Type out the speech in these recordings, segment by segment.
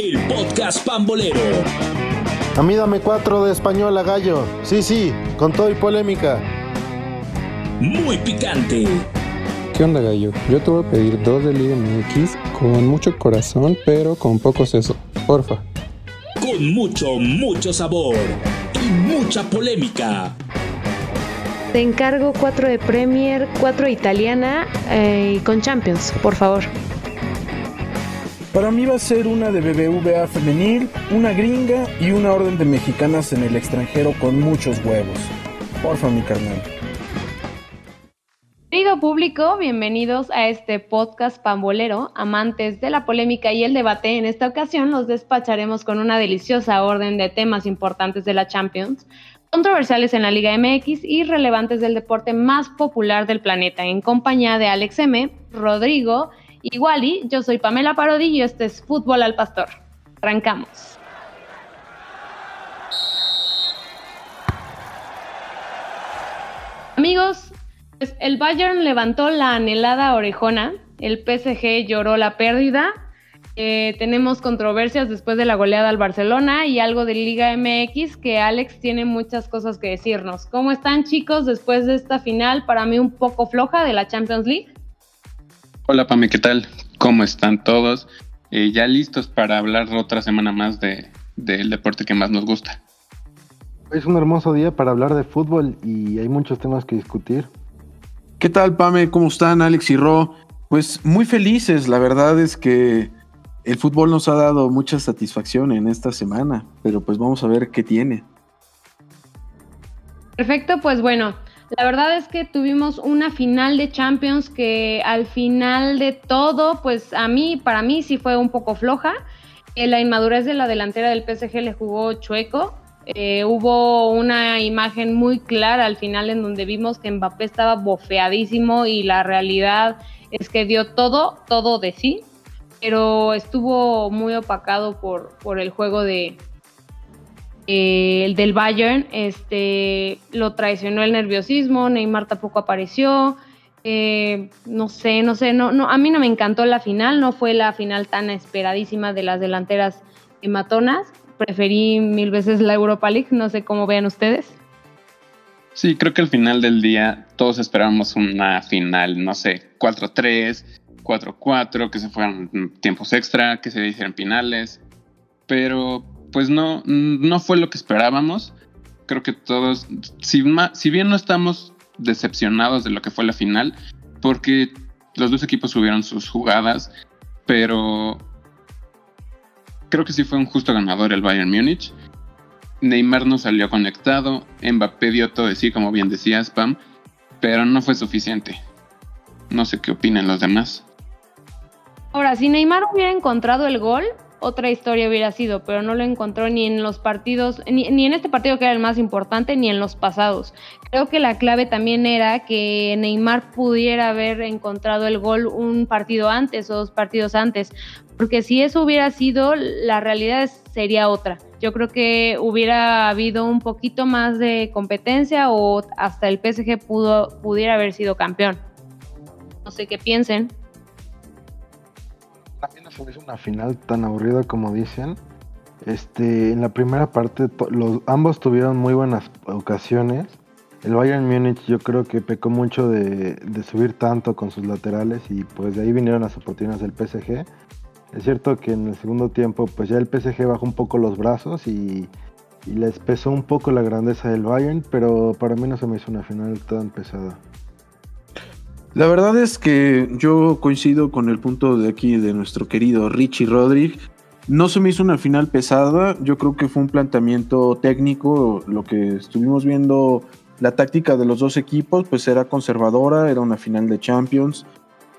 el podcast pambolero. A mí dame cuatro de español a gallo. Sí, sí, con todo y polémica. Muy picante. ¿Qué onda, gallo? Yo te voy a pedir dos de Liga MX con mucho corazón, pero con poco seso. Porfa. Con mucho, mucho sabor y mucha polémica. Te encargo cuatro de Premier, cuatro de italiana eh, y con Champions, por favor. Para mí va a ser una de BBVA femenil, una gringa y una orden de mexicanas en el extranjero con muchos huevos. Porfa, mi carnal. Querido público, bienvenidos a este podcast pambolero, amantes de la polémica y el debate. En esta ocasión los despacharemos con una deliciosa orden de temas importantes de la Champions, controversiales en la Liga MX y relevantes del deporte más popular del planeta, en compañía de Alex M, Rodrigo y Wally. Yo soy Pamela Parodi y este es Fútbol al Pastor. Arrancamos. Amigos, pues el Bayern levantó la anhelada orejona, el PSG lloró la pérdida eh, tenemos controversias después de la goleada al Barcelona y algo de Liga MX que Alex tiene muchas cosas que decirnos. ¿Cómo están chicos después de esta final para mí un poco floja de la Champions League? Hola Pame, ¿qué tal? ¿Cómo están todos? Eh, ya listos para hablar otra semana más del de, deporte que más nos gusta. Es un hermoso día para hablar de fútbol y hay muchos temas que discutir. ¿Qué tal Pame? ¿Cómo están Alex y Ro? Pues muy felices, la verdad es que el fútbol nos ha dado mucha satisfacción en esta semana, pero pues vamos a ver qué tiene. Perfecto, pues bueno, la verdad es que tuvimos una final de Champions que al final de todo, pues a mí, para mí sí fue un poco floja. Eh, la inmadurez de la delantera del PSG le jugó chueco. Eh, hubo una imagen muy clara al final en donde vimos que Mbappé estaba bofeadísimo y la realidad es que dio todo, todo de sí pero estuvo muy opacado por, por el juego de el del Bayern. Este lo traicionó el nerviosismo, Neymar tampoco apareció. Eh, no sé, no sé, no, no, a mí no me encantó la final, no fue la final tan esperadísima de las delanteras matonas. Preferí mil veces la Europa League, no sé cómo vean ustedes. Sí, creo que al final del día todos esperábamos una final, no sé, 4-3, 4-4, que se fueran tiempos extra, que se hicieran finales, pero pues no, no fue lo que esperábamos. Creo que todos, si, bien no estamos decepcionados de lo que fue la final, porque los dos equipos subieron sus jugadas, pero creo que sí fue un justo ganador el Bayern Múnich. Neymar no salió conectado, Mbappé dio todo de sí, como bien decía Spam, pero no fue suficiente. No sé qué opinan los demás. Ahora, si Neymar hubiera encontrado el gol, otra historia hubiera sido, pero no lo encontró ni en los partidos, ni, en este partido que era el más importante, ni en los pasados. Creo que la clave también era que Neymar pudiera haber encontrado el gol un partido antes o dos partidos antes, porque si eso hubiera sido, la realidad sería otra. Yo creo que hubiera habido un poquito más de competencia o hasta el PSG pudo, pudiera haber sido campeón. No sé qué piensen es una final tan aburrida como dicen. Este, en la primera parte los, ambos tuvieron muy buenas ocasiones. El Bayern Múnich yo creo que pecó mucho de, subir tanto con sus laterales y pues de ahí vinieron las oportunidades del PSG. Es cierto que en el segundo tiempo pues ya el PSG bajó un poco los brazos y, y les pesó un poco la grandeza del Bayern, pero para mí no se me hizo una final tan pesada. La verdad es que yo coincido con el punto de aquí de nuestro querido Richie Rodríguez. No se me hizo una final pesada, yo creo que fue un planteamiento técnico, lo que estuvimos viendo, la táctica de los dos equipos pues era conservadora, era una final de Champions.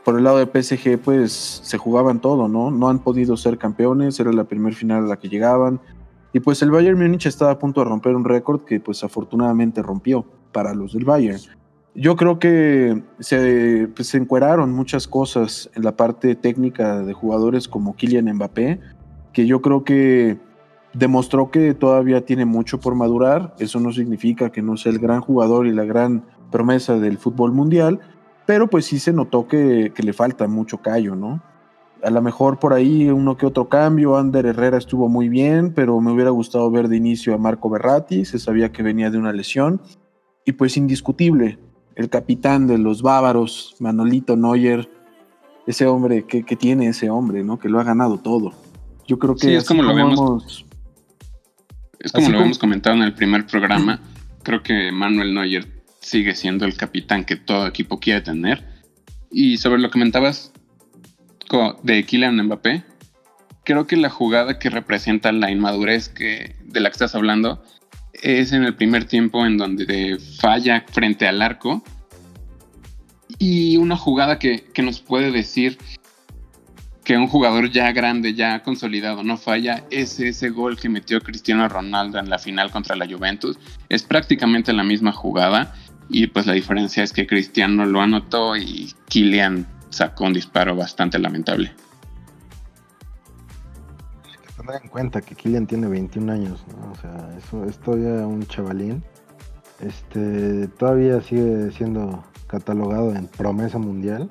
Por el lado de PSG pues se jugaban todo, ¿no? No han podido ser campeones, era la primera final a la que llegaban. Y pues el Bayern Múnich estaba a punto de romper un récord que pues afortunadamente rompió para los del Bayern. Yo creo que se, pues, se encueraron muchas cosas en la parte técnica de jugadores como Kylian Mbappé, que yo creo que demostró que todavía tiene mucho por madurar. Eso no significa que no sea el gran jugador y la gran promesa del fútbol mundial, pero pues sí se notó que, que le falta mucho callo, ¿no? a lo mejor por ahí uno que otro cambio, Ander Herrera estuvo muy bien, pero me hubiera gustado ver de inicio a Marco Berratti, se sabía que venía de una lesión, y pues indiscutible, el capitán de los bávaros, Manolito Neuer, ese hombre, que, tiene ese hombre, ¿no? Que lo ha ganado todo. Yo creo que es como lo vemos. es como lo hemos comentado en el primer programa. creo que Manuel Neuer sigue siendo el capitán que todo equipo quiere tener. Y sobre lo que comentabas de Kylian Mbappé, creo que la jugada que representa la inmadurez que, de la que estás hablando es en el primer tiempo en donde falla frente al arco y una jugada que, nos puede decir que un jugador ya grande, ya consolidado, no falla, es ese gol que metió Cristiano Ronaldo en la final contra la Juventus. Es prácticamente la misma jugada y pues la diferencia es que Cristiano lo anotó y Kylian sacó un disparo bastante lamentable. En cuenta que Kylian tiene 21 años. O sea, eso es todavía un chavalín. Este, todavía sigue siendo catalogado en promesa mundial.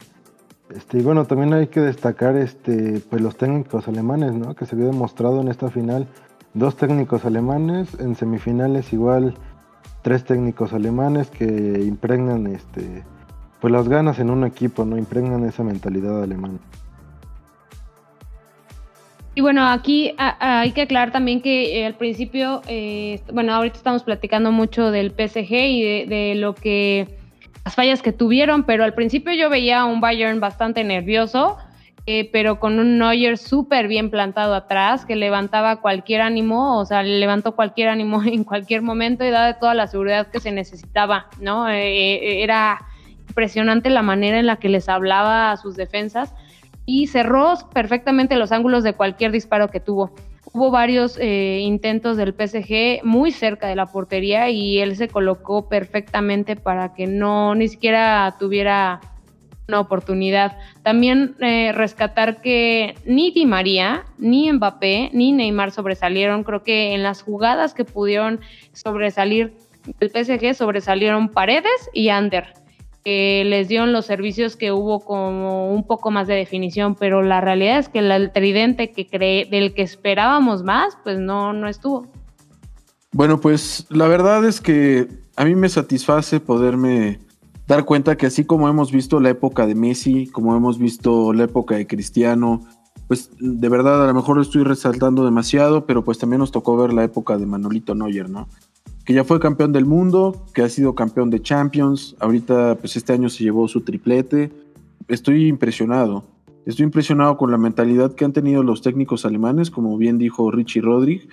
Este, y bueno, también hay que destacar este, pues los técnicos alemanes, ¿no? Que se había demostrado en esta final dos técnicos alemanes, en semifinales igual tres técnicos alemanes que impregnan este, pues las ganas en un equipo, ¿no? Impregnan esa mentalidad alemana. Y bueno, aquí hay que aclarar también que eh, al principio, eh, bueno, ahorita estamos platicando mucho del PSG y de, lo que las fallas que tuvieron, pero al principio yo veía a un Bayern bastante nervioso, eh, pero con un Neuer súper bien plantado atrás, que levantaba cualquier ánimo, o sea, levantó cualquier ánimo en cualquier momento y daba toda la seguridad que se necesitaba, ¿no? Eh, era impresionante la manera en la que les hablaba a sus defensas y cerró perfectamente los ángulos de cualquier disparo que tuvo hubo varios eh, intentos del PSG muy cerca de la portería y él se colocó perfectamente para que no ni siquiera tuviera una oportunidad. También eh, rescatar que ni Di María, ni Mbappé, ni Neymar sobresalieron. Creo que en las jugadas que pudieron sobresalir del PSG sobresalieron Paredes y Ander que les dieron los servicios que hubo como un poco más de definición, pero la realidad es que el tridente que cree, del que esperábamos más, pues no, no estuvo. Bueno, pues la verdad es que a mí me satisface poderme dar cuenta que así como hemos visto la época de Messi, como hemos visto la época de Cristiano, pues de verdad a lo mejor estoy resaltando demasiado, pero pues también nos tocó ver la época de Manolito Neuer, ¿no? Que ya fue campeón del mundo, que ha sido campeón de Champions, ahorita pues este año se llevó su triplete. Estoy impresionado, estoy impresionado con la mentalidad que han tenido los técnicos alemanes, como bien dijo Richie Rodríguez.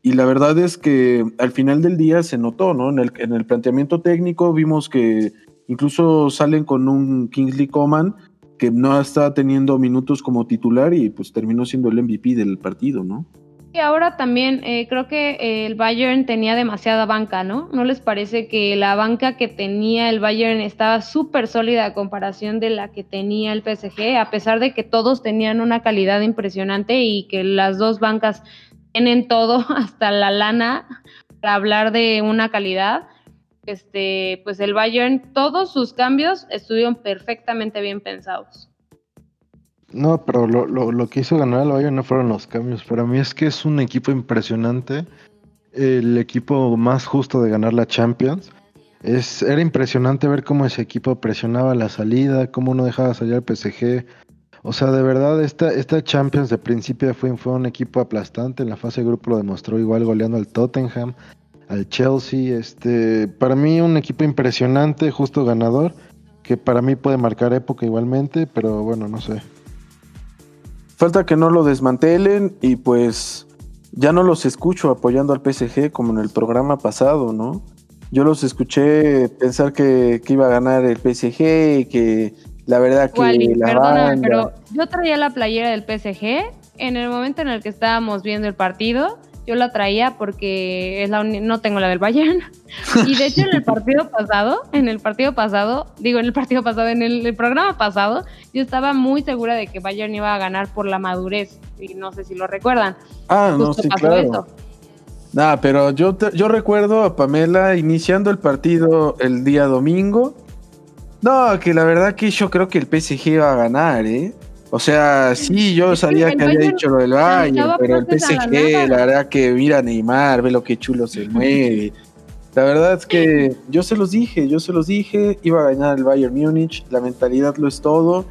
Y la verdad es que al final del día se notó, ¿no? En el, en el planteamiento técnico vimos que incluso salen con un Kingsley Coman que no está teniendo minutos como titular y pues terminó siendo el MVP del partido, ¿no? Y ahora también eh, creo que eh, el Bayern tenía demasiada banca, ¿no? ¿No les parece que la banca que tenía el Bayern estaba súper sólida a comparación de la que tenía el PSG, a pesar de que todos tenían una calidad impresionante y que las dos bancas tienen todo, hasta la lana, para hablar de una calidad? Este, pues el Bayern, todos sus cambios estuvieron perfectamente bien pensados. No, pero lo, lo, lo, que hizo ganar al Bayern no fueron los cambios. Para mí es que es un equipo impresionante. El equipo más justo de ganar la Champions. Es, era impresionante ver cómo ese equipo presionaba la salida, cómo no dejaba salir al PSG. O sea, de verdad, esta, esta Champions de principio fue, fue un equipo aplastante. En la fase de grupo lo demostró igual goleando al Tottenham, al Chelsea. Este, para mí un equipo impresionante, justo ganador, que para mí puede marcar época igualmente, pero bueno, no sé. Falta que no lo desmantelen y pues ya no los escucho apoyando al PSG como en el programa pasado, ¿no? Yo los escuché pensar que, iba a ganar el PSG y que la verdad que la perdóname, pero yo traía la playera del PSG en el momento en el que estábamos viendo el partido yo la traía porque es la no tengo la del Bayern. Y de hecho en el partido pasado, en el partido pasado, digo en el partido pasado, en el, programa pasado, yo estaba muy segura de que Bayern iba a ganar por la madurez. Y no sé si lo recuerdan. Ah, no, sí, claro. Nah, pero yo, yo recuerdo a Pamela iniciando el partido el día domingo. No, que la verdad que yo creo que el PSG iba a ganar, ¿eh? O sea, sí, yo sabía que había dicho lo del Bayern, pero el PSG, la, verdad que mira Neymar, ve lo que chulo se mueve. La verdad es que yo se los dije, yo se los dije, iba a ganar el Bayern Múnich, la mentalidad lo es todo.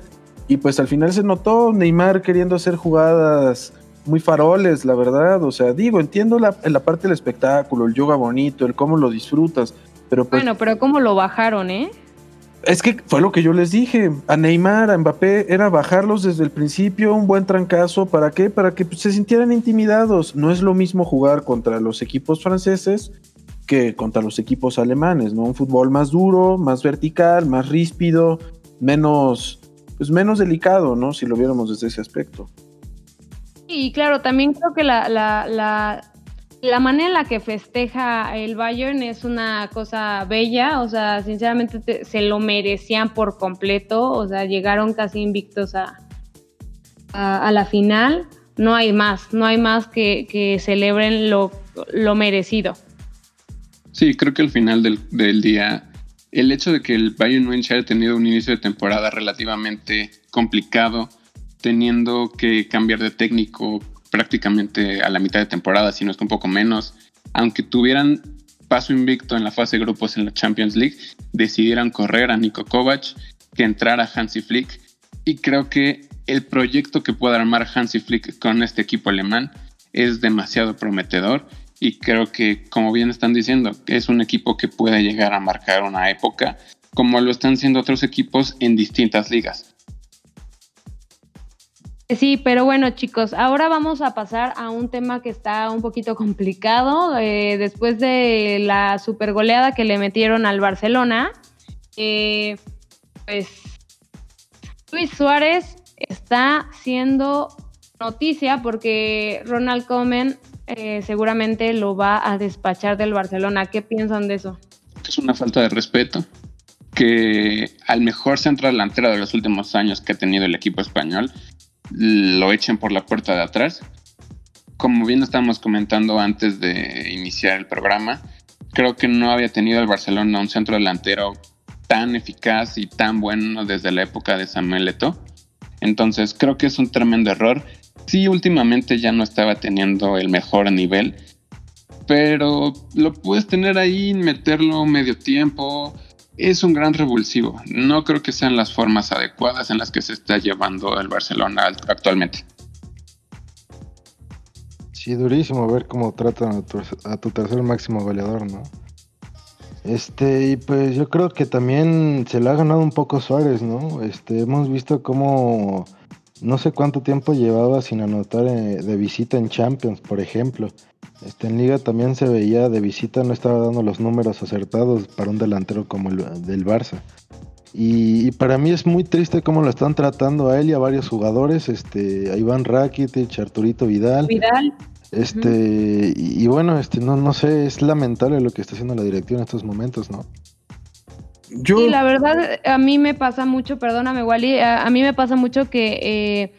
Y pues al final se notó Neymar queriendo hacer jugadas muy faroles, la verdad. O sea, digo, entiendo la, la parte del espectáculo, el yoga bonito, el cómo lo disfrutas. Pero pues, bueno, pero cómo lo bajaron, ¿eh? Es que fue lo que yo les dije. A Neymar, a Mbappé, era bajarlos desde el principio, un buen trancazo. ¿Para qué? Para que se sintieran intimidados. No es lo mismo jugar contra los equipos franceses que contra los equipos alemanes, ¿no? Un fútbol más duro, más vertical, más ríspido, menos, pues menos delicado, ¿no? Si lo viéramos desde ese aspecto. Y claro, también creo que la, la la manera en la que festeja el Bayern es una cosa bella, o sea, sinceramente se lo merecían por completo, o sea, llegaron casi invictos a, a, la final, no hay más, no hay más que, celebren lo, merecido. Sí, creo que al final del, del, día, el hecho de que el Bayern Munich haya tenido un inicio de temporada relativamente complicado, teniendo que cambiar de técnico prácticamente a la mitad de temporada, si no es que un poco menos, aunque tuvieran paso invicto en la fase de grupos en la Champions League, decidieran correr a Niko Kovac, que entrara Hansi Flick, y creo que el proyecto que pueda armar Hansi Flick con este equipo alemán es demasiado prometedor. Y creo que, como bien están diciendo, es un equipo que puede llegar a marcar una época como lo están siendo otros equipos en distintas ligas. Sí, pero bueno chicos, ahora vamos a pasar a un tema que está un poquito complicado. Eh, después de la super goleada que le metieron al Barcelona, eh, pues Luis Suárez está siendo noticia porque Ronald Koeman eh, seguramente lo va a despachar del Barcelona. ¿Qué piensan de eso? Es una falta de respeto que al mejor centro delantero de los últimos años que ha tenido el equipo español lo echen por la puerta de atrás. Como bien estábamos comentando antes de iniciar el programa, creo que no había tenido el Barcelona un centro delantero tan eficaz y tan bueno desde la época de Samuel Eto'o. Entonces creo que es un tremendo error. Sí, últimamente ya no estaba teniendo el mejor nivel, pero lo puedes tener ahí, meterlo medio tiempo, es un gran revulsivo. No creo que sean las formas adecuadas en las que se está llevando el Barcelona actualmente. Sí, durísimo ver cómo tratan a tu, tercer máximo goleador, ¿no? Este, y pues yo creo que también se le ha ganado un poco Suárez, ¿no? Este, hemos visto cómo no sé cuánto tiempo llevaba sin anotar eh, de visita en Champions, por ejemplo. Este, en Liga también se veía de visita, no estaba dando los números acertados para un delantero como el del Barça. Y, para mí es muy triste cómo lo están tratando a él y a varios jugadores, este, a Iván Rakitic, Arturito Vidal. Vidal. Este, y, bueno, este, no, no sé, es lamentable lo que está haciendo la dirección en estos momentos, ¿no? Yo... Sí, la verdad, a mí me pasa mucho, perdóname, Wally, a, mí me pasa mucho que eh,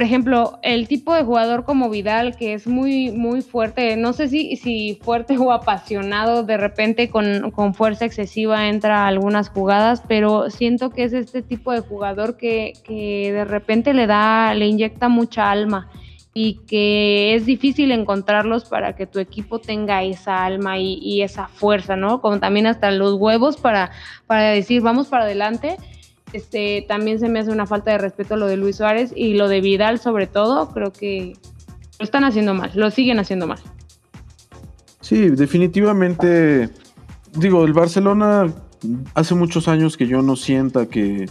por ejemplo, el tipo de jugador como Vidal, que es muy, muy fuerte, no sé si, si fuerte o apasionado, de repente con, fuerza excesiva entra a algunas jugadas, pero siento que es este tipo de jugador que, de repente le da, le inyecta mucha alma y que es difícil encontrarlos para que tu equipo tenga esa alma y, y, esa fuerza, ¿no? Como también hasta los huevos para, para decir, vamos para adelante este, también se me hace una falta de respeto lo de Luis Suárez y lo de Vidal sobre todo, creo que lo están haciendo mal, lo siguen haciendo mal. Sí, definitivamente, digo, el Barcelona hace muchos años que yo no sienta que,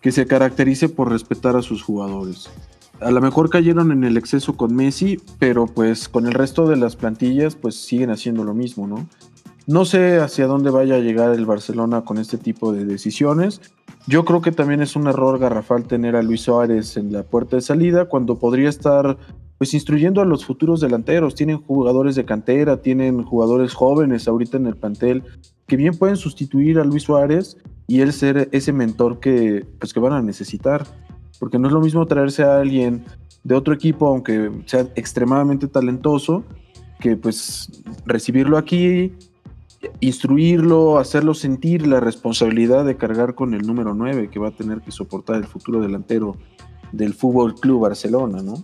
que se caracterice por respetar a sus jugadores. A lo mejor cayeron en el exceso con Messi, pero pues con el resto de las plantillas pues siguen haciendo lo mismo, ¿no? No sé hacia dónde vaya a llegar el Barcelona con este tipo de decisiones. Yo creo que también es un error garrafal tener a Luis Suárez en la puerta de salida cuando podría estar pues instruyendo a los futuros delanteros. Tienen jugadores de cantera, tienen jugadores jóvenes ahorita en el plantel que bien pueden sustituir a Luis Suárez y él ser ese mentor que pues que van a necesitar, porque no es lo mismo traerse a alguien de otro equipo aunque sea extremadamente talentoso que pues recibirlo aquí instruirlo, hacerlo sentir la responsabilidad de cargar con el número 9 que va a tener que soportar el futuro delantero del Fútbol Club Barcelona, ¿no?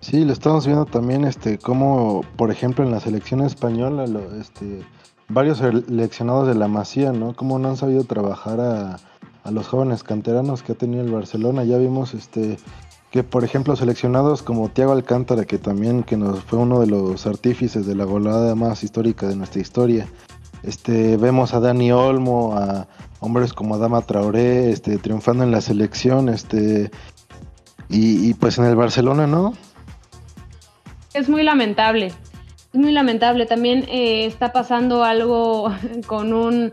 Sí, lo estamos viendo también, este, como por ejemplo en la selección española, este, varios seleccionados de la Masía, ¿no? Cómo no han sabido trabajar a, a los jóvenes canteranos que ha tenido el Barcelona. Ya vimos, este, que por ejemplo seleccionados como Thiago Alcántara, que también que nos fue uno de los artífices de la golada más histórica de nuestra historia. Este, vemos a Dani Olmo, a hombres como Adama Traoré, este, triunfando en la selección, este, y, pues en el Barcelona, ¿no? Es muy lamentable, es muy lamentable. También eh, está pasando algo con un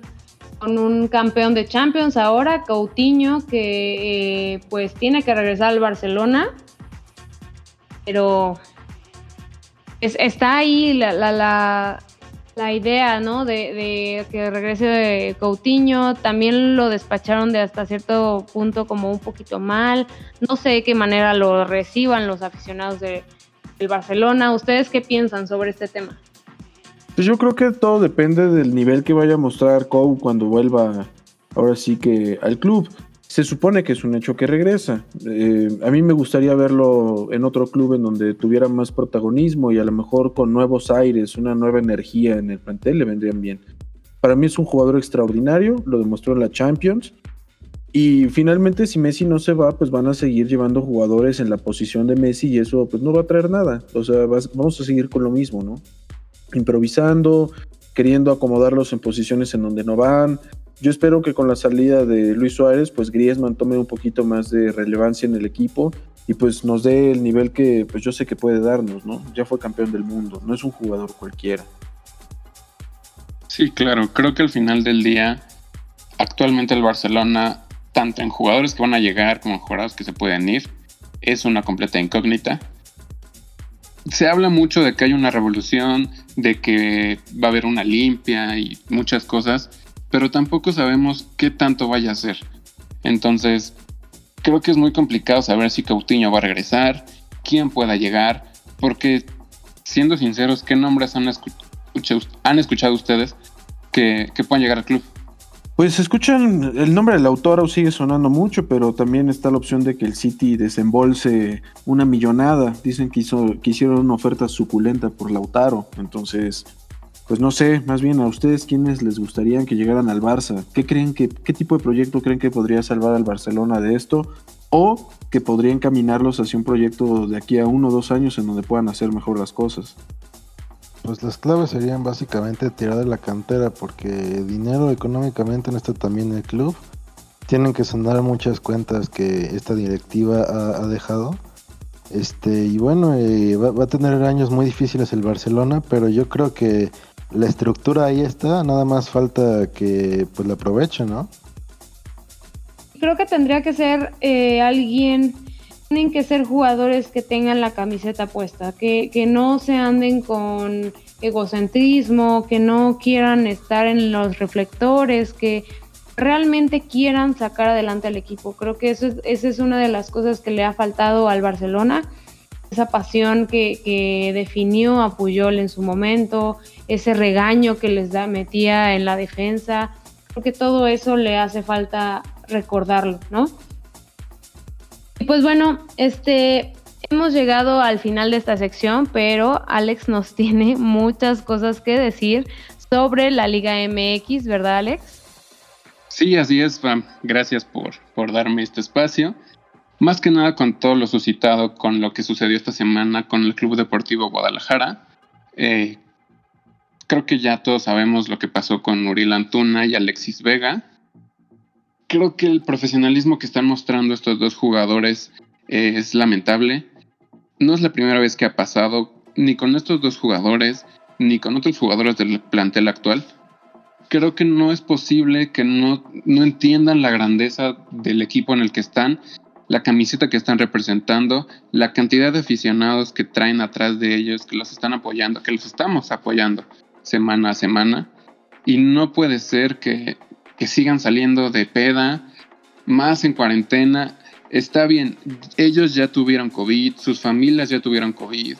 con un campeón de Champions ahora, Coutinho, que eh, pues tiene que regresar al Barcelona, pero está ahí la, la, la, idea, ¿no? De, que regrese Coutinho, también lo despacharon de hasta cierto punto como un poquito mal, no sé de qué manera lo reciban los aficionados de, del Barcelona, ¿ustedes qué piensan sobre este tema? Pues yo creo que todo depende del nivel que vaya a mostrar Kou cuando vuelva ahora sí que al club. Se supone que es un hecho que regresa. Eh, a mí me gustaría verlo en otro club en donde tuviera más protagonismo y a lo mejor con nuevos aires, una nueva energía en el plantel le vendrían bien. Para mí es un jugador extraordinario, lo demostró en la Champions. Y finalmente si Messi no se va, pues van a seguir llevando jugadores en la posición de Messi y eso pues no va a traer nada. O sea, vamos a seguir con lo mismo, ¿no? Improvisando, queriendo acomodarlos en posiciones en donde no van. Yo espero que con la salida de Luis Suárez, pues Griezmann tome un poquito más de relevancia en el equipo y pues nos dé el nivel que pues yo sé que puede darnos, ¿no? Ya fue campeón del mundo, no es un jugador cualquiera. Sí, claro, creo que al final del día, actualmente el Barcelona, tanto en jugadores que van a llegar como en jugadores que se pueden ir, es una completa incógnita se habla mucho de que hay una revolución, de que va a haber una limpia y muchas cosas, pero tampoco sabemos qué tanto vaya a ser. Entonces, creo que es muy complicado saber si Coutinho va a regresar, quién pueda llegar, porque siendo sinceros, ¿qué nombres han, han escuchado ustedes que, que puedan llegar al club? Pues escuchan, el nombre del autor sigue sonando mucho, pero también está la opción de que el City desembolse una millonada. Dicen que, hizo, que hicieron una oferta suculenta por Lautaro. Entonces, pues no sé, más bien a ustedes quiénes les gustaría que llegaran al Barça. ¿Qué creen que, qué tipo de proyecto creen que podría salvar al Barcelona de esto? O que podría encaminarlos hacia un proyecto de aquí a uno o dos años en donde puedan hacer mejor las cosas. Pues las claves serían básicamente tirar de la cantera, porque dinero económicamente no está también el club. Tienen que sonar muchas cuentas que esta directiva ha, dejado. Este, y bueno, eh, va, a tener años muy difíciles el Barcelona, pero yo creo que la estructura ahí está, nada más falta que pues la aprovechen, ¿no? Creo que tendría que ser eh, alguien tienen que ser jugadores que tengan la camiseta puesta, que, no se anden con egocentrismo, que no quieran estar en los reflectores, que realmente quieran sacar adelante al equipo. Creo que eso es, esa es una de las cosas que le ha faltado al Barcelona, esa pasión que, que definió a Puyol en su momento, ese regaño que les metía en la defensa. Creo que todo eso le hace falta recordarlo, ¿no? Pues bueno, este, hemos llegado al final de esta sección, pero Alex nos tiene muchas cosas que decir sobre la Liga MX, ¿verdad, Alex? Sí, así es. Gracias por, por darme este espacio. Más que nada con todo lo suscitado con lo que sucedió esta semana con el Club Deportivo Guadalajara. Eh, creo que ya todos sabemos lo que pasó con Uriel Antuna y Alexis Vega creo que el profesionalismo que están mostrando estos dos jugadores eh, es lamentable. No es la primera vez que ha pasado, ni con estos dos jugadores, ni con otros jugadores del plantel actual. Creo que no es posible que no, no entiendan la grandeza del equipo en el que están, la camiseta que están representando, la cantidad de aficionados que traen atrás de ellos, que los están apoyando, que los estamos apoyando semana a semana. Y no puede ser que que sigan saliendo de peda, más en cuarentena. Está bien, ellos ya tuvieron COVID, sus familias ya tuvieron COVID,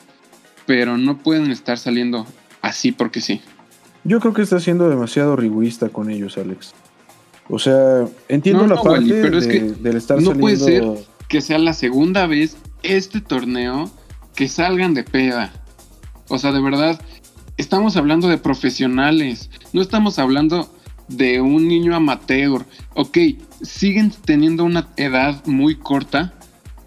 pero no pueden estar saliendo así porque sí. Yo creo que está siendo demasiado rigurista con ellos, Alex. O sea, entiendo No, la no, parte Wally, pero es que del estar no puede ser que sea la segunda vez este torneo que salgan de peda. O sea, de verdad, estamos hablando de profesionales, no estamos hablando de un niño amateur. Ok, siguen teniendo una edad muy corta,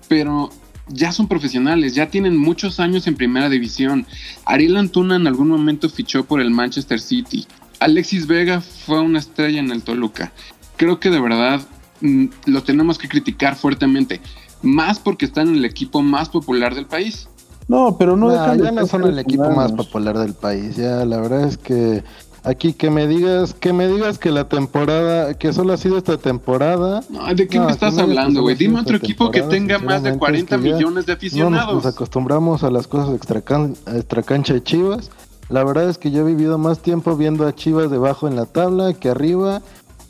pero ya son profesionales, ya tienen muchos años en primera división. Ariel Antuna en algún momento fichó por el Manchester City. Alexis Vega fue una estrella en el Toluca. Creo que de verdad mm, lo tenemos que criticar fuertemente, más porque están en el equipo más popular del país. No, pero no dejan de ya no ser son el equipo más popular del país. Ya, la verdad es que aquí que me digas, que me digas que la temporada, que solo ha sido esta temporada. No, ¿De qué No, me estás no hablando, güey? Dime otro equipo que tenga más de sinceramente, 40 es que millones de No nos, aficionados. nos acostumbramos a las cosas extracan, extracancha de Chivas. La verdad es que yo he vivido más tiempo viendo a Chivas debajo en la tabla que arriba.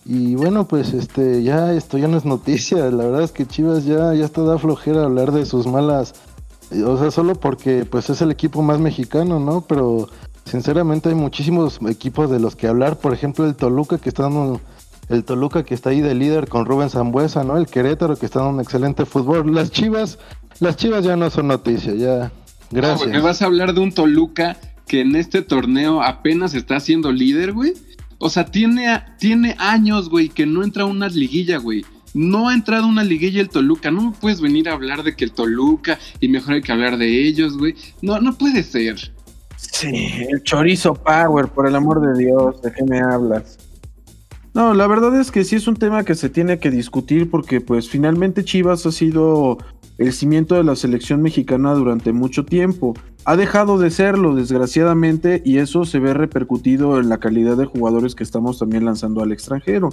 Y bueno, pues este, ya esto ya no es noticia. La verdad es que Chivas ya, ya está da flojera hablar de sus malas. O sea, solo porque pues es el equipo más mexicano, ¿no? Pero sinceramente hay muchísimos equipos de los que hablar. Por ejemplo, el Toluca que está dando el Toluca que está ahí de líder con Rubén Zambuesa, ¿no? El Querétaro que está dando un excelente fútbol. Las Chivas, las Chivas ya no son noticia, ya. No, Gracias. ¿Me vas a hablar de un Toluca que en este torneo apenas está siendo líder, güey? O sea, tiene, tiene años, güey, que no entra a una liguilla, güey. No ha entrado a una liguilla el Toluca. No me puedes venir a hablar de que el Toluca y mejor hay que hablar de ellos, güey. No, no puede ser. El chorizo power, por el amor de Dios, ¿de qué me hablas? No, la verdad es que sí es un tema que se tiene que discutir porque pues finalmente Chivas ha sido el cimiento de la selección mexicana durante mucho tiempo. Ha dejado de serlo, desgraciadamente, y eso se ve repercutido en la calidad de jugadores que estamos también lanzando al extranjero.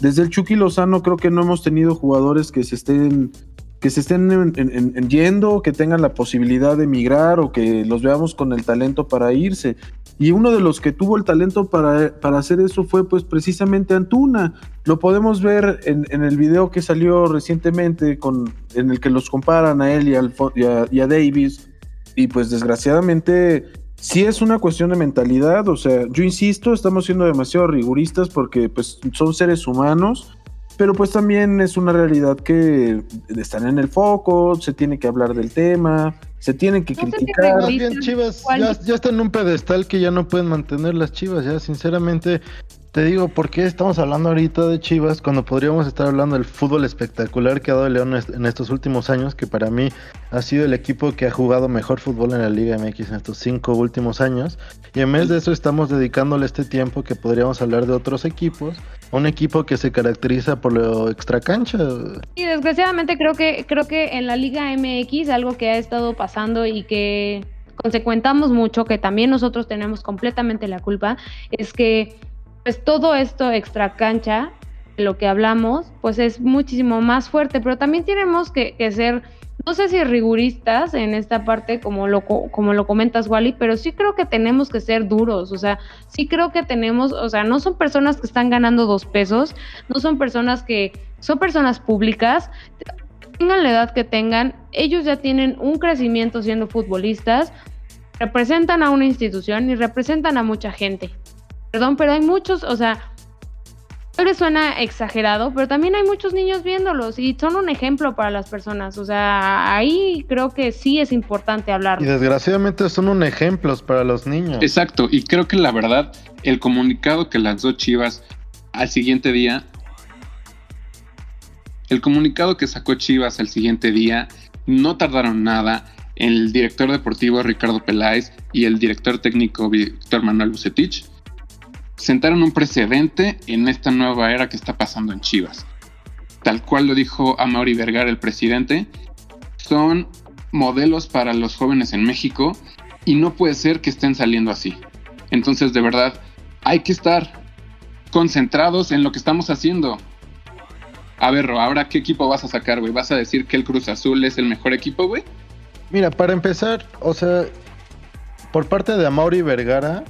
Desde el Chucky Lozano creo que no hemos tenido jugadores que se estén que se estén en- en- en- en yendo, que tengan la posibilidad de emigrar o que los veamos con el talento para irse. Y uno de los que tuvo el talento para, para hacer eso fue pues precisamente Antuna. Lo podemos ver en, el video que salió recientemente con, en el que los comparan a él y a, y a Davis. Y pues desgraciadamente sí es una cuestión de mentalidad. O sea, yo insisto, estamos siendo demasiado riguristas porque pues son seres humanos. Pero pues también es una realidad que están en el foco, se tiene que hablar del tema, se tienen que No criticar. Más Ahorita, bien Chivas ya, ya están en un pedestal que ya no pueden mantener las Chivas, ya sinceramente te digo, ¿por qué estamos hablando ahorita de Chivas cuando podríamos estar hablando del fútbol espectacular que ha dado León en estos últimos años, que para mí ha sido el equipo que ha jugado mejor fútbol en la Liga MX en estos cinco últimos años? Y en vez de eso estamos dedicándole este tiempo que podríamos hablar de otros equipos, un equipo que se caracteriza por lo extracancha. Y desgraciadamente creo que creo que en la Liga MX algo que ha estado pasando y que consecuentamos mucho, que también nosotros tenemos completamente la culpa, es que pues todo esto extra cancha, de lo que hablamos, pues es muchísimo más fuerte, pero también tenemos que, que ser, no sé si riguristas en esta parte como lo, co- como lo comentas, Wally, pero sí creo que tenemos que ser duros, o sea, sí creo que tenemos, o sea, no son personas que están ganando dos pesos, no son personas que, son personas públicas, tengan la edad que tengan, ellos ya tienen un crecimiento siendo futbolistas, representan a una institución y representan a mucha gente. Perdón, pero hay muchos, o sea, tal vez suena exagerado, pero también hay muchos niños viéndolos y son un ejemplo para las personas. O sea, ahí creo que sí es importante Y hablarlo. desgraciadamente son un ejemplos para los niños. Exacto, y creo que la verdad, el comunicado que lanzó Chivas al siguiente día, el comunicado que sacó Chivas al siguiente día, no tardaron nada. El director deportivo Ricardo Peláez y el director técnico Víctor Manuel Bucetich sentaron un precedente en esta nueva era que está pasando en Chivas. Tal cual lo dijo Amaury Vergara, el presidente, son modelos para los jóvenes en México y no puede ser que estén saliendo así. Entonces, de verdad, hay que estar concentrados en lo que estamos haciendo. A ver, ahora qué equipo vas a sacar, güey? ¿Vas a decir que el Cruz Azul es el mejor equipo, güey? Mira, para empezar, o sea, por parte de Amaury Vergara,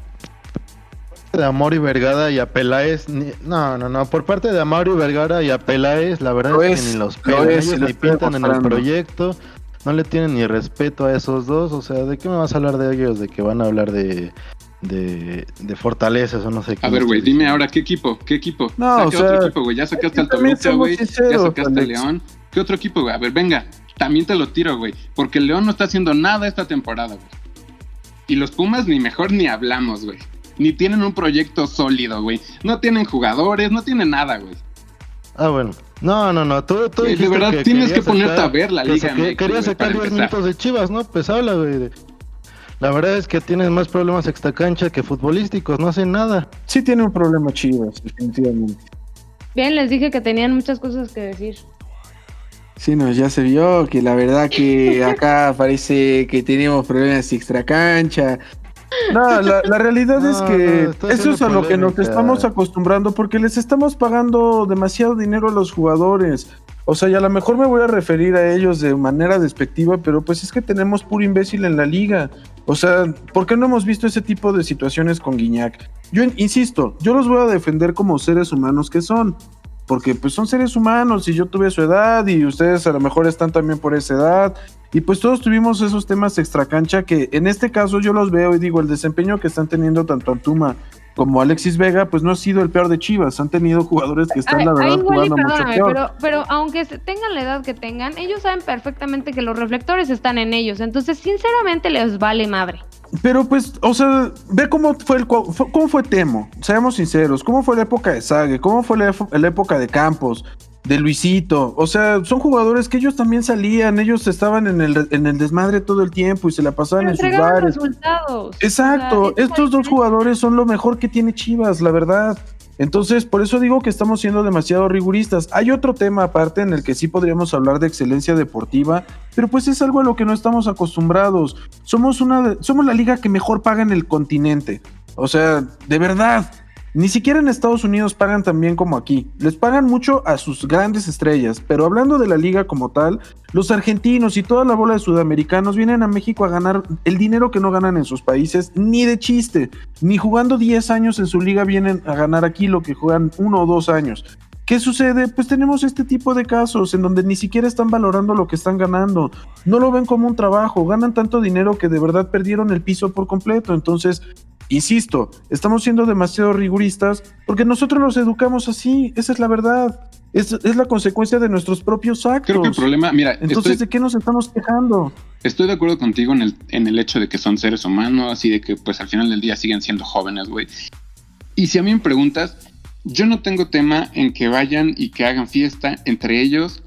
de Amaury Vergara y a Peláez, ni- no, no, no, por parte de Amaury Vergara y a Peláez, la verdad es, es, que ni los lo pelan, es, y ellos lo ni pintan en el proyecto, no le tienen ni respeto a esos dos, o sea, ¿de qué me vas a hablar de ellos? De que van a hablar de, de, de fortalezas o no sé qué. A ver, güey, dime ahora, ¿qué equipo? ¿Qué equipo? No, Saca o sea, otro equipo, güey. Ya sacaste al Toluca, güey. Ya sacaste al. León. ¿Qué otro equipo, güey? A ver, venga. También te lo tiro, güey. Porque el León no está haciendo nada esta temporada, güey. Y los Pumas ni mejor ni hablamos, güey. Ni tienen un proyecto sólido, güey. No tienen jugadores, no tienen nada, güey. Ah, bueno. No, no, no. Tú, de verdad, que tienes que ponerte sacar- a ver la Liga Quería sacar para 10 empezar. minutos de Chivas, ¿no? Pues habla, güey. La verdad es que tienes más problemas extracancha que futbolísticos, no hacen nada. Sí tiene un problema Chivas, definitivamente. Bien, les dije que tenían muchas cosas que decir. Sí, no, ya se vio que la verdad que acá parece que tenemos problemas extra cancha. No, la, la realidad No, es que no, eso es a lo que nos estamos acostumbrando porque les estamos pagando demasiado dinero a los jugadores. O sea, y a lo mejor me voy a referir a ellos de manera despectiva, pero pues es que tenemos puro imbécil en la liga. O sea, ¿por qué no hemos visto ese tipo de situaciones con Guiñac? Yo in- insisto, yo los voy a defender como seres humanos que son. Porque pues son seres humanos y yo tuve su edad y ustedes a lo mejor están también por esa edad. Y pues todos tuvimos esos temas extracancha que en este caso yo los veo y digo, el desempeño que están teniendo tanto Antuma como Alexis Vega, pues no ha sido el peor de Chivas. Han tenido jugadores que están Ay, la verdad jugando mucho peor. pero, pero aunque tengan la edad que tengan, ellos saben perfectamente que los reflectores están en ellos. Entonces, sinceramente, les vale madre. Pero pues, o sea, ve cómo fue el cómo fue Temo, seamos sinceros, cómo fue la época de Sague, cómo fue la, la época de Campos, de Luisito, o sea, son jugadores que ellos también salían, ellos estaban en el, en el desmadre todo el tiempo y se la pasaban Pero en sus bares. resultados. Exacto, O sea, es estos dos jugadores son lo mejor que tiene Chivas, la verdad. Entonces, por eso digo que estamos siendo demasiado riguristas. Hay otro tema aparte en el que sí podríamos hablar de excelencia deportiva, pero pues es algo a lo que no estamos acostumbrados. Somos una somos la liga que mejor paga en el continente. O sea, de verdad. Ni siquiera en Estados Unidos pagan tan bien como aquí. Les pagan mucho a sus grandes estrellas, pero hablando de la liga como tal, los argentinos y toda la bola de sudamericanos vienen a México a ganar el dinero que no ganan en sus países, ni de chiste. Ni jugando 10 años en su liga vienen a ganar aquí lo que juegan uno o dos años. ¿Qué sucede? Pues tenemos este tipo de casos en donde ni siquiera están valorando lo que están ganando. No lo ven como un trabajo, ganan tanto dinero que de verdad perdieron el piso por completo. Entonces, insisto, estamos siendo demasiado riguristas porque nosotros los educamos así, esa es la verdad. Es, es la consecuencia de nuestros propios actos. Creo que el problema, mira, Entonces, estoy, ¿de qué nos estamos quejando? estoy de acuerdo contigo en el, en el hecho de que son seres humanos y de que pues al final del día siguen siendo jóvenes, güey. Y si a mí me preguntas, yo no tengo tema en que vayan y que hagan fiesta entre ellos,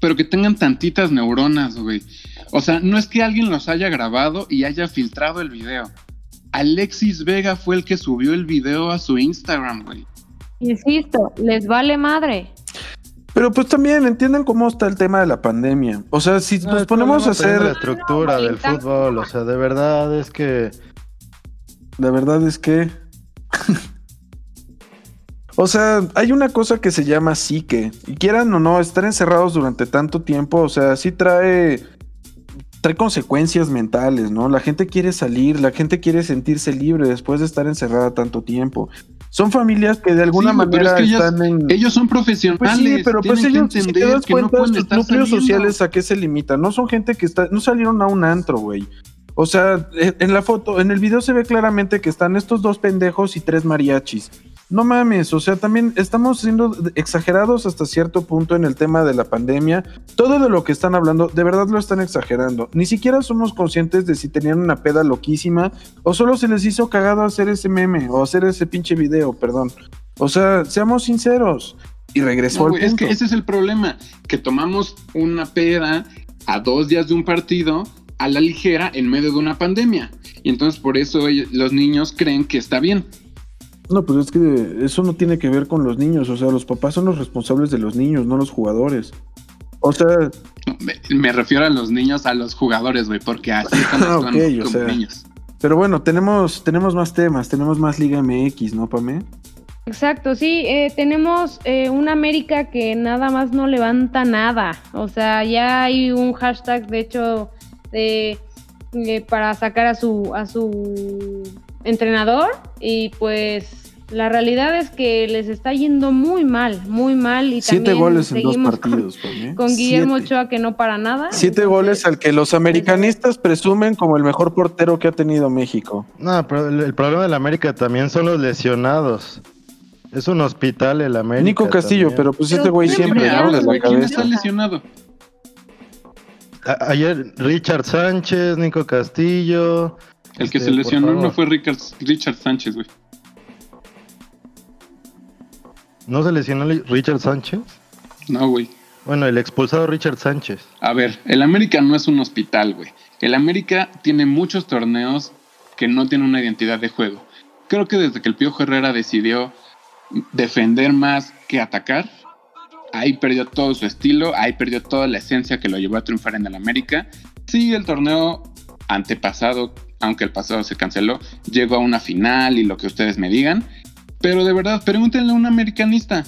pero que tengan tantitas neuronas, güey. O sea, no es que alguien los haya grabado y haya filtrado el video. Alexis Vega fue el que subió el video a su Instagram, güey. Insisto, les vale madre. Pero pues también entiendan cómo está el tema de la pandemia. O sea, si No, nos ponemos a es la hacer... estructura No, no, del fútbol, o sea, de verdad es que La verdad es que... o sea, hay una cosa que se llama psique. Y quieran o no, estar encerrados durante tanto tiempo, o sea, sí trae... Trae consecuencias mentales, ¿no? La gente quiere salir, la gente quiere sentirse libre después de estar encerrada tanto tiempo. Son familias que de alguna Sí, manera es que ellas- están en... Ellos son profesionales. Pues sí, pero pues ellos, que si te das no cuenta, sus estar núcleos saliendo. sociales a qué se limitan. No son gente que está, no salieron a un antro, güey. O sea, en en la foto, en el video se ve claramente que están estos dos pendejos y tres mariachis. No mames, o sea, también estamos siendo exagerados hasta cierto punto en el tema de la pandemia. Todo de lo que están hablando, de verdad lo están exagerando. Ni siquiera somos conscientes de si tenían una peda loquísima o solo se les hizo cagado hacer ese meme o hacer ese pinche video, perdón. O sea, seamos sinceros. Y regresó No, al es que ese es el problema, que tomamos una peda a dos días de un partido a la ligera en medio de una pandemia. Y entonces por eso los niños creen que está bien. No, pues es que eso no tiene que ver con los niños. O sea, los papás son los responsables de los niños, no los jugadores. O sea, Me, me refiero a los niños, a los jugadores, güey, porque así están Ah, actuando ok, o como sea. niños. pero bueno, tenemos, tenemos más temas, tenemos más Liga MX, ¿no, Pame? Exacto, sí, eh, tenemos eh, una América que nada más no levanta nada. O sea, ya hay un hashtag, de hecho, de, eh, para sacar a su, a su entrenador y pues La realidad es que les está yendo muy mal, muy mal. Y Siete también goles en dos partidos. Con, ¿eh? Guillermo Siete. Ochoa que no para nada. Siete Entonces, goles al que los americanistas presumen como el mejor portero que ha tenido México. No, pero el, el problema del América también son los lesionados. Es un hospital el América. Nico Castillo, también. pero pues Pero este güey siempre hablas, de la güey, ¿Quién cabeza. está lesionado? A- ayer Richard Sánchez, Nico Castillo. El que Este, se por lesionó no fue Richard, Richard Sánchez, güey. ¿No se lesionó Richard Sánchez? No, güey. Bueno, el expulsado Richard Sánchez. A ver, el América no es un hospital, güey. El América tiene muchos torneos que no tienen una identidad de juego. Creo que desde que el Piojo Herrera decidió defender más que atacar, ahí perdió todo su estilo, ahí perdió toda la esencia que lo llevó a triunfar en el América. Sí, el torneo antepasado, aunque el pasado se canceló, llegó a una final y lo que ustedes me digan. Pero de verdad, pregúntenle a un americanista.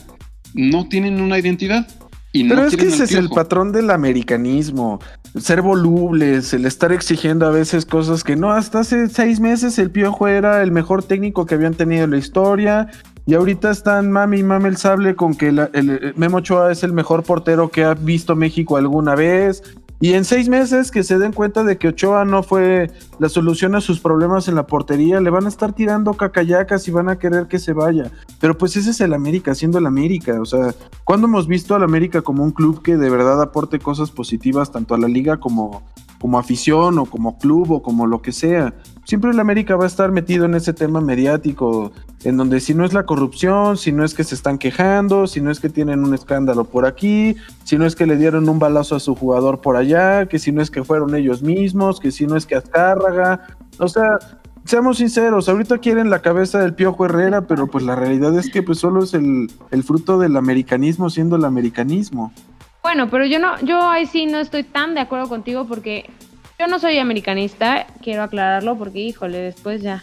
No tienen una identidad. Y no Pero es que ese es el patrón del americanismo. Ser volubles, el estar exigiendo a veces cosas que no, hasta hace seis meses el Piojo era el mejor técnico que habían tenido en la historia. Y ahorita están mami y mame el sable con que la- el, el Memo Ochoa es el mejor portero que ha visto México alguna vez. Y en seis meses que se den cuenta de que Ochoa no fue la solución a sus problemas en la portería, le van a estar tirando cacayacas y van a querer que se vaya. Pero pues ese es el América, siendo el América. O sea, ¿cuándo hemos visto al América como un club que de verdad aporte cosas positivas tanto a la liga como, como afición o como club o como lo que sea? Siempre el América va a estar metido en ese tema mediático, en donde si no es la corrupción, si no es que se están quejando, si no es que tienen un escándalo por aquí, si no es que le dieron un balazo a su jugador por allá, que si no es que fueron ellos mismos, que si no es que Azcárraga, o sea, seamos sinceros, ahorita quieren la cabeza del Piojo Herrera, pero pues la realidad es que pues solo es el, el fruto del americanismo siendo el americanismo. Bueno, pero yo no, yo ahí sí no estoy tan de acuerdo contigo porque yo no soy americanista, quiero aclararlo porque híjole, después ya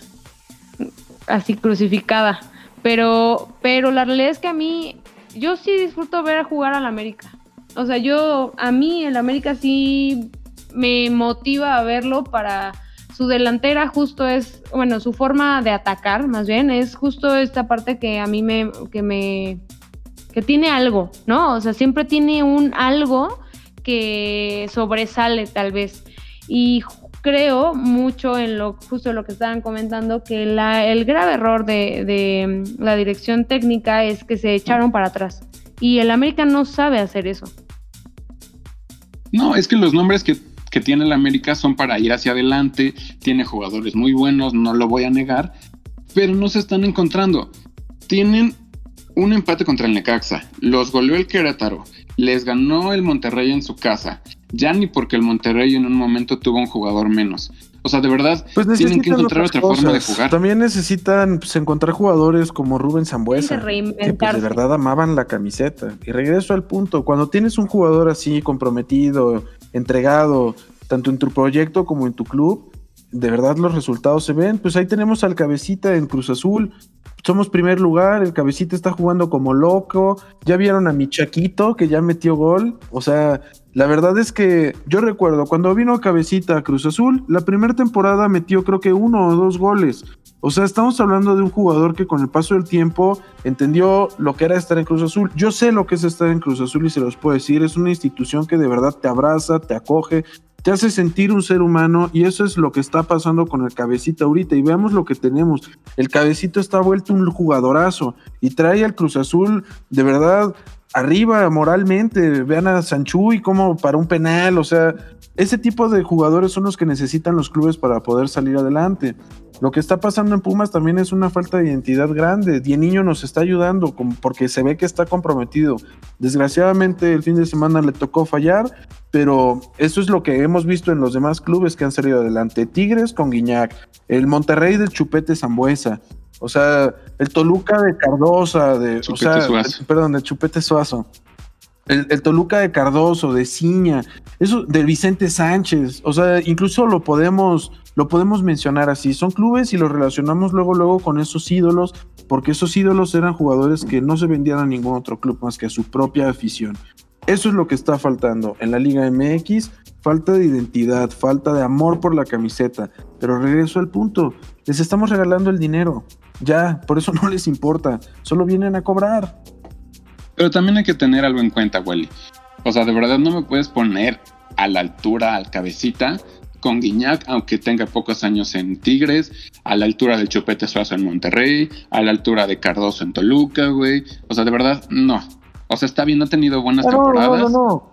así crucificada. Pero, pero la realidad es que a mí, yo sí disfruto ver a jugar al América. O sea, yo, a mí el América sí me motiva a verlo para su delantera justo es, bueno, su forma de atacar más bien es justo esta parte que a mí me, que me, que tiene algo, ¿no? O sea, siempre tiene un algo que sobresale tal vez. Y creo mucho en lo justo lo que estaban comentando, que el grave error de, mm, la dirección técnica es que se echaron para atrás. Y el América no sabe hacer eso. No, es que los nombres que tiene el América son para ir hacia adelante, tiene jugadores muy buenos, no lo voy a negar, pero no se están encontrando. Tienen un empate contra el Necaxa, los goleó el Querétaro, les ganó el Monterrey en su casa, ya ni porque el Monterrey en un momento tuvo un jugador menos. O sea, de verdad, Pues tienen que necesitan encontrar otra forma de jugar. También necesitan pues, encontrar jugadores como Rubén Zambuesa, que pues, de verdad amaban la camiseta. Y regreso al punto, cuando tienes un jugador así comprometido, entregado, tanto en tu proyecto como en tu club, de verdad los resultados se ven. Pues ahí tenemos al cabecita en Cruz Azul. Somos primer lugar, el cabecita está jugando como loco. Ya vieron a mi Chaquito que ya metió gol. O sea, la verdad es que yo recuerdo cuando vino Cabecita a Cruz Azul, la primera temporada metió creo que uno o dos goles. O sea, estamos hablando de un jugador que con el paso del tiempo entendió lo que era estar en Cruz Azul. Yo sé lo que es estar en Cruz Azul y se los puedo decir. Es una institución que de verdad te abraza, te acoge, te hace sentir un ser humano y eso es lo que está pasando con el cabecita ahorita. Y veamos lo que tenemos. El cabecito está vuelto un jugadorazo y trae al Cruz Azul de verdad arriba moralmente. Vean a Sanchuy como para un penal. O sea, ese tipo de jugadores son los que necesitan los clubes para poder salir adelante. Lo que está pasando en Pumas también es una falta de identidad grande. Die Niño nos está ayudando porque se ve que está comprometido. Desgraciadamente el fin de semana le tocó fallar, pero eso es lo que hemos visto en los demás clubes que han salido adelante. Tigres con Guiñac, el Monterrey del Chupete Zambuesa, o sea, el Toluca de Cardosa, de, o sea, Suazo. perdón, de Chupete Suazo. El, el Toluca de Cardoso, de Ciña, eso de Vicente Sánchez, o sea, incluso lo podemos, lo podemos mencionar así. Son clubes y los relacionamos luego, luego con esos ídolos, porque esos ídolos eran jugadores que no se vendían a ningún otro club más que a su propia afición. Eso es lo que está faltando en la Liga MX, falta de identidad, falta de amor por la camiseta. Pero regreso al punto, les estamos regalando el dinero. Ya, por eso no les importa. Solo vienen a cobrar. Pero también hay que tener algo en cuenta, Wally. O sea, de verdad no me puedes poner a la altura, al cabecita, con Guiñac, aunque tenga pocos años en Tigres, a la altura del Chupete Suazo en Monterrey, a la altura de Cardoso en Toluca, güey. O sea, de verdad, no. O sea, está bien, no ha tenido buenas No, no, temporadas. no, no.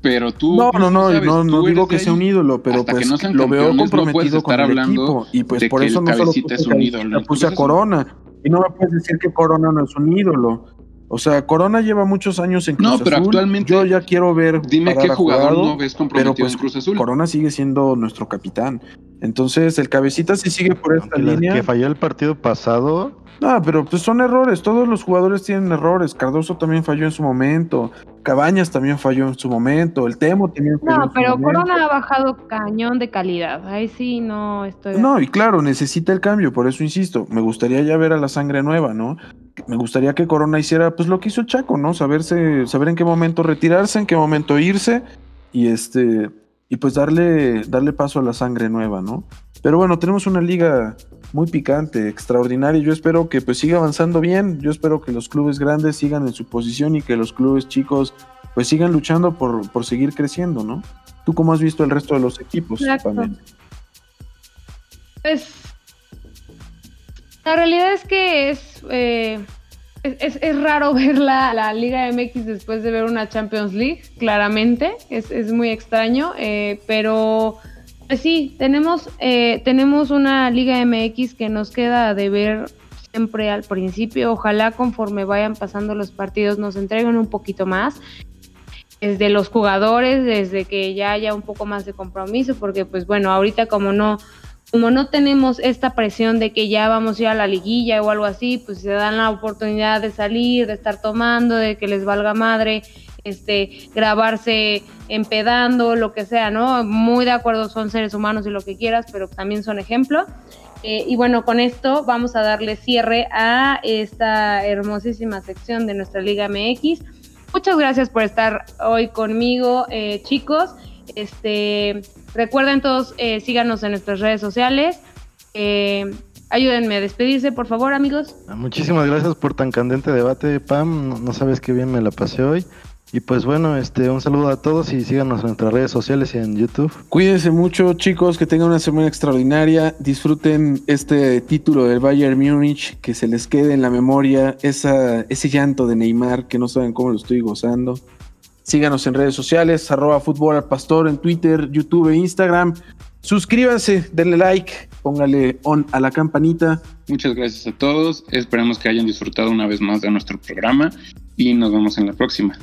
Pero tú. No, no, no, sabes, no, no tú digo que sea un ídolo, pero Hasta que pues no sean lo veo campeones, no puedes comprometido con estar el hablando equipo. Y pues de por que eso el no solo Cabecita puse es un ídolo en puse a. Corona. Y no me puedes decir que Corona no es un ídolo. O sea, Corona lleva muchos años en Cruz No, pero Azul. actualmente- Yo ya quiero ver. Dime qué jugador Jurado, no ves Pero comprometido pues en Cruz Azul. Corona sigue siendo nuestro capitán. Entonces, el cabecita sí sigue por esta la- línea. que falló el partido pasado, No, pero pues son errores. Todos los jugadores tienen errores. Cardoso también falló en su momento. Cabañas también falló en su momento. El Temo también falló en No, su pero momento. Corona ha bajado cañón de calidad. Ahí sí no estoy. No, y claro, necesita el cambio, por eso insisto, me gustaría ya ver a la sangre nueva, ¿no? Me gustaría que Corona hiciera pues lo que hizo el Chaco, ¿no? Saberse, saber en qué momento retirarse, en qué momento irse y este y pues darle darle paso a la sangre nueva, ¿no? Pero bueno, tenemos una liga muy picante, extraordinaria. Yo espero que pues siga avanzando bien. Yo espero que los clubes grandes sigan en su posición y que los clubes chicos pues sigan luchando por, por seguir creciendo, ¿no? ¿Tú cómo has visto el resto de los equipos, Exacto. Pues la realidad es que es, eh, es, es- raro ver la, la Liga MX después de ver una Champions League, claramente, es, es muy extraño, eh, pero pues sí, tenemos, eh, tenemos una Liga MX que nos queda de ver siempre al principio, ojalá conforme vayan pasando los partidos nos entreguen un poquito más. Desde los jugadores, desde que ya haya un poco más de compromiso, porque pues bueno, ahorita como no, como no tenemos esta presión de que ya vamos a ir a la liguilla o algo así, pues se dan la oportunidad de salir, de estar tomando, de que les valga madre, este, grabarse empedando, lo que sea, ¿no? Muy de acuerdo, son seres humanos y lo que quieras, pero también son ejemplo. Eh, y bueno, con esto vamos a darle cierre a esta hermosísima sección de nuestra Liga MX. Muchas gracias por estar hoy conmigo, eh, chicos. Este, recuerden todos, eh, síganos en nuestras redes sociales. Eh, ayúdenme a despedirse, por favor, amigos. muchísimas gracias por tan candente debate, Pam. No, no sabes qué bien me la pasé hoy. Y pues bueno, este, un saludo a todos y síganos en nuestras redes sociales y en YouTube. Cuídense mucho, chicos, que tengan una semana extraordinaria. Disfruten este título del Bayern Múnich, que se les quede en la memoria esa, ese llanto de Neymar, que no saben cómo lo estoy gozando. Síganos en redes sociales, arroba fútbol al pastor en Twitter, YouTube e Instagram. Suscríbanse, denle like, póngale on a la campanita. Muchas gracias a todos. Esperemos que hayan disfrutado una vez más de nuestro programa y nos vemos en la próxima.